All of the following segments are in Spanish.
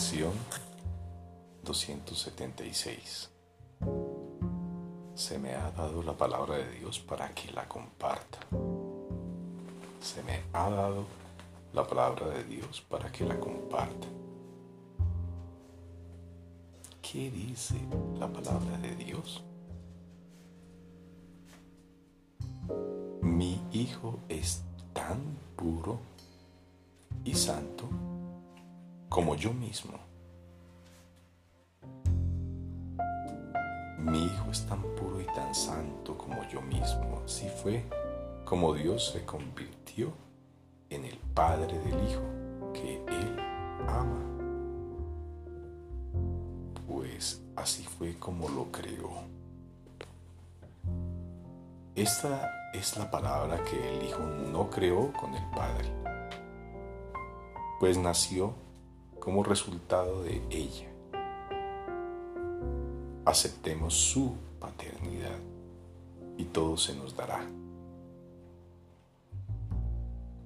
Lección 276. Se me ha dado la palabra de Dios para que la comparta. Se me ha dado la palabra de Dios para que la comparta. ¿Qué dice la palabra de Dios? Mi hijo es tan puro y santo como yo mismo. Mi Hijo es tan puro y tan santo como yo mismo. Así fue como Dios se convirtió en el Padre del Hijo que Él ama. Pues así fue como lo creó. Esta es la palabra que el Hijo no creó con el Padre, pues nació como resultado de ella. Aceptemos su paternidad y todo se nos dará.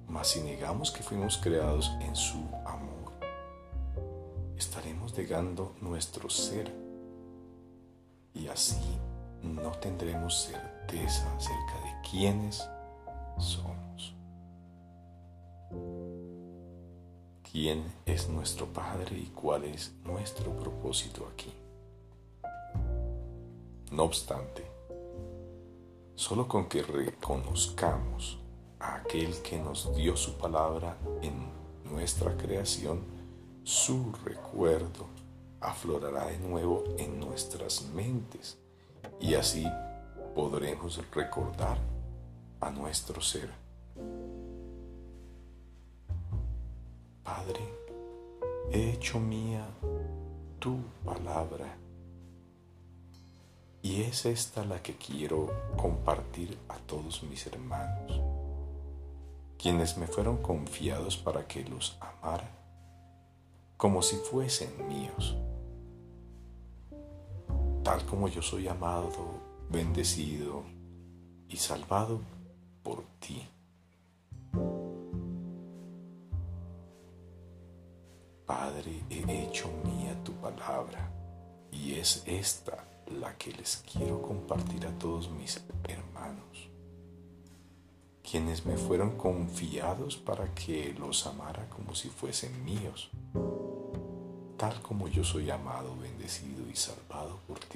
Mas si negamos que fuimos creados en su amor, estaremos negando nuestro ser y así no tendremos certeza acerca de quiénes somos. Quién es nuestro Padre y cuál es nuestro propósito aquí. No obstante, solo con que reconozcamos a aquel que nos dio su palabra en nuestra creación, su recuerdo aflorará de nuevo en nuestras mentes y así podremos recordar a nuestro ser. Padre, he hecho mía tu palabra y es esta la que quiero compartir a todos mis hermanos, quienes me fueron confiados para que los amara como si fuesen míos, tal como yo soy amado, bendecido y salvado por ti. Padre, he hecho mía tu palabra y es esta la que les quiero compartir a todos mis hermanos, quienes me fueron confiados para que los amara como si fuesen míos, tal como yo soy amado, bendecido y salvado por ti.